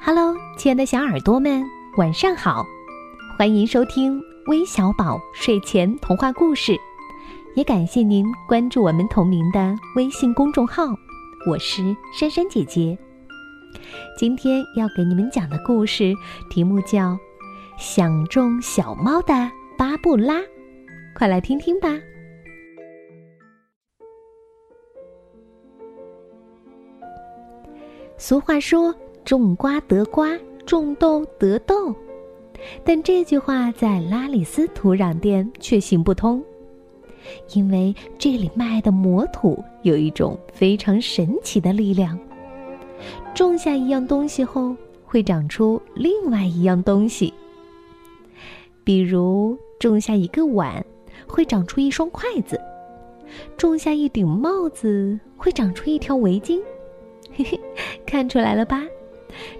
Hello，亲爱的小耳朵们，晚上好！欢迎收听微小宝睡前童话故事，也感谢您关注我们同名的微信公众号。我是珊珊姐姐。今天要给你们讲的故事题目叫《想中小猫的巴布拉》，快来听听吧。俗话说。种瓜得瓜，种豆得豆，但这句话在拉里斯土壤店却行不通，因为这里卖的魔土有一种非常神奇的力量。种下一样东西后，会长出另外一样东西。比如种下一个碗，会长出一双筷子；种下一顶帽子，会长出一条围巾。嘿嘿，看出来了吧？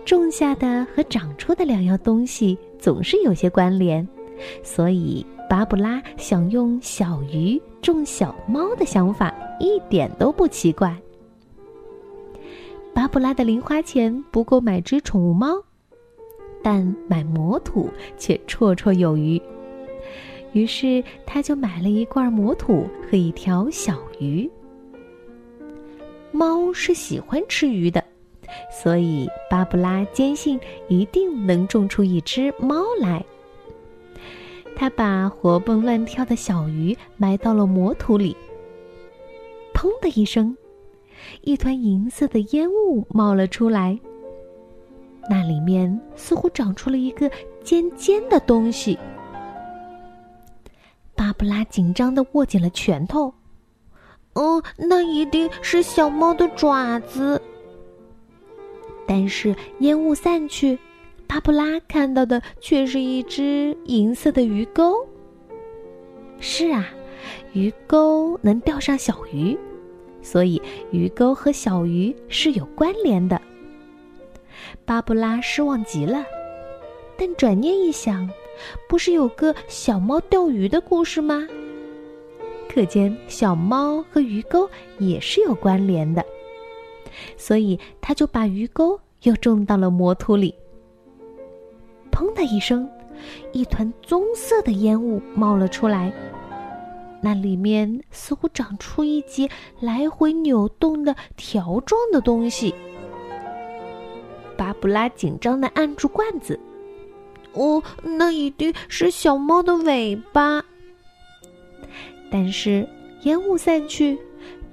种下的和长出的两样东西总是有些关联，所以巴布拉想用小鱼种小猫的想法一点都不奇怪。巴布拉的零花钱不够买只宠物猫，但买魔土却绰绰有余，于是他就买了一罐魔土和一条小鱼。猫是喜欢吃鱼的。所以，巴布拉坚信一定能种出一只猫来。他把活蹦乱跳的小鱼埋到了魔土里。砰的一声，一团银色的烟雾冒了出来。那里面似乎长出了一个尖尖的东西。巴布拉紧张的握紧了拳头。哦，那一定是小猫的爪子。但是烟雾散去，巴布拉看到的却是一只银色的鱼钩。是啊，鱼钩能钓上小鱼，所以鱼钩和小鱼是有关联的。巴布拉失望极了，但转念一想，不是有个小猫钓鱼的故事吗？可见小猫和鱼钩也是有关联的。所以，他就把鱼钩又种到了魔土里。砰的一声，一团棕色的烟雾冒了出来，那里面似乎长出一节来回扭动的条状的东西。巴布拉紧张的按住罐子，哦，那一定是小猫的尾巴。但是烟雾散去，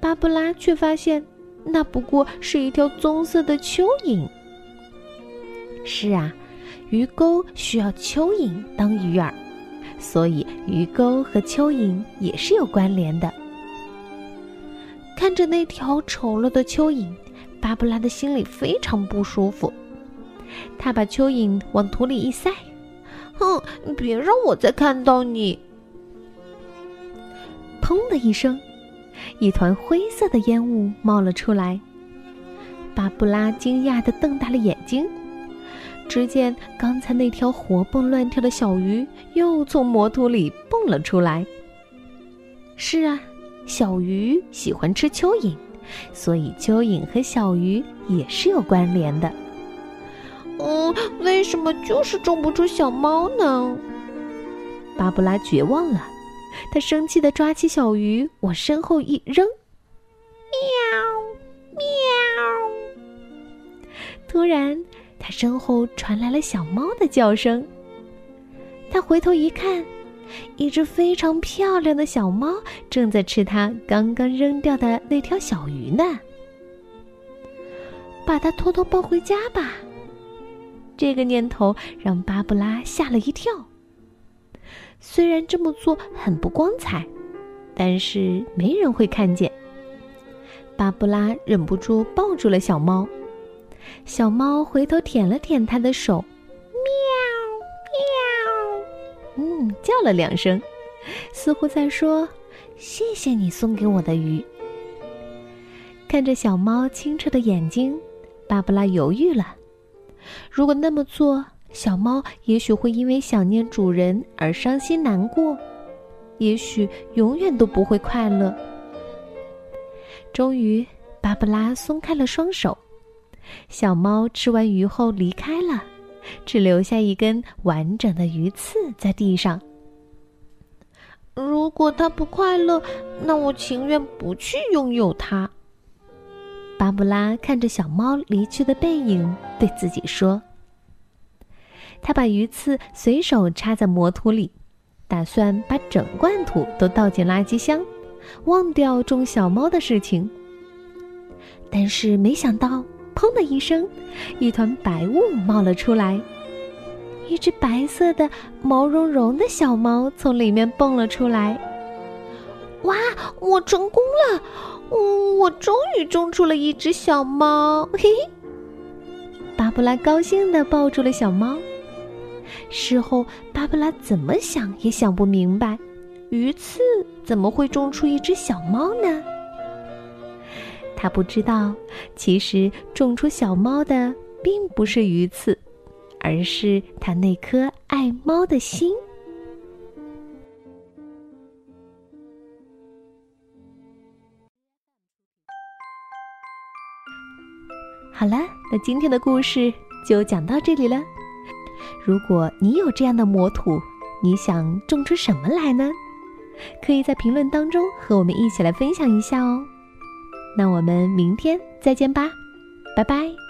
巴布拉却发现。那不过是一条棕色的蚯蚓。是啊，鱼钩需要蚯蚓当鱼饵，所以鱼钩和蚯蚓也是有关联的。看着那条丑陋的蚯蚓，巴布拉的心里非常不舒服。他把蚯蚓往土里一塞，哼，别让我再看到你！砰的一声。一团灰色的烟雾冒了出来，巴布拉惊讶地瞪大了眼睛。只见刚才那条活蹦乱跳的小鱼又从魔土里蹦了出来。是啊，小鱼喜欢吃蚯蚓，所以蚯蚓和小鱼也是有关联的。嗯，为什么就是种不出小猫呢？巴布拉绝望了。他生气的抓起小鱼往身后一扔，喵，喵！突然，他身后传来了小猫的叫声。他回头一看，一只非常漂亮的小猫正在吃他刚刚扔掉的那条小鱼呢。把它偷偷抱回家吧。这个念头让巴布拉吓了一跳。虽然这么做很不光彩，但是没人会看见。巴布拉忍不住抱住了小猫，小猫回头舔了舔他的手，喵喵，嗯，叫了两声，似乎在说：“谢谢你送给我的鱼。”看着小猫清澈的眼睛，巴布拉犹豫了。如果那么做，小猫也许会因为想念主人而伤心难过，也许永远都不会快乐。终于，巴布拉松开了双手，小猫吃完鱼后离开了，只留下一根完整的鱼刺在地上。如果它不快乐，那我情愿不去拥有它。巴布拉看着小猫离去的背影，对自己说：“他把鱼刺随手插在魔土里，打算把整罐土都倒进垃圾箱，忘掉种小猫的事情。但是没想到，砰的一声，一团白雾冒了出来，一只白色的、毛茸茸的小猫从里面蹦了出来。哇，我成功了！”我，我终于种出了一只小猫，嘿嘿。巴布拉高兴地抱住了小猫。事后，巴布拉怎么想也想不明白，鱼刺怎么会种出一只小猫呢？他不知道，其实种出小猫的并不是鱼刺，而是他那颗爱猫的心。好了，那今天的故事就讲到这里了。如果你有这样的魔土，你想种出什么来呢？可以在评论当中和我们一起来分享一下哦。那我们明天再见吧，拜拜。